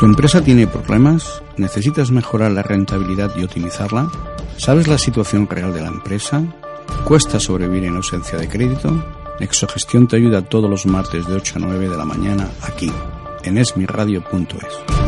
¿Tu empresa tiene problemas? ¿Necesitas mejorar la rentabilidad y optimizarla? ¿Sabes la situación real de la empresa? ¿Cuesta sobrevivir en ausencia de crédito? Exogestión te ayuda todos los martes de 8 a 9 de la mañana aquí, en esmiradio.es.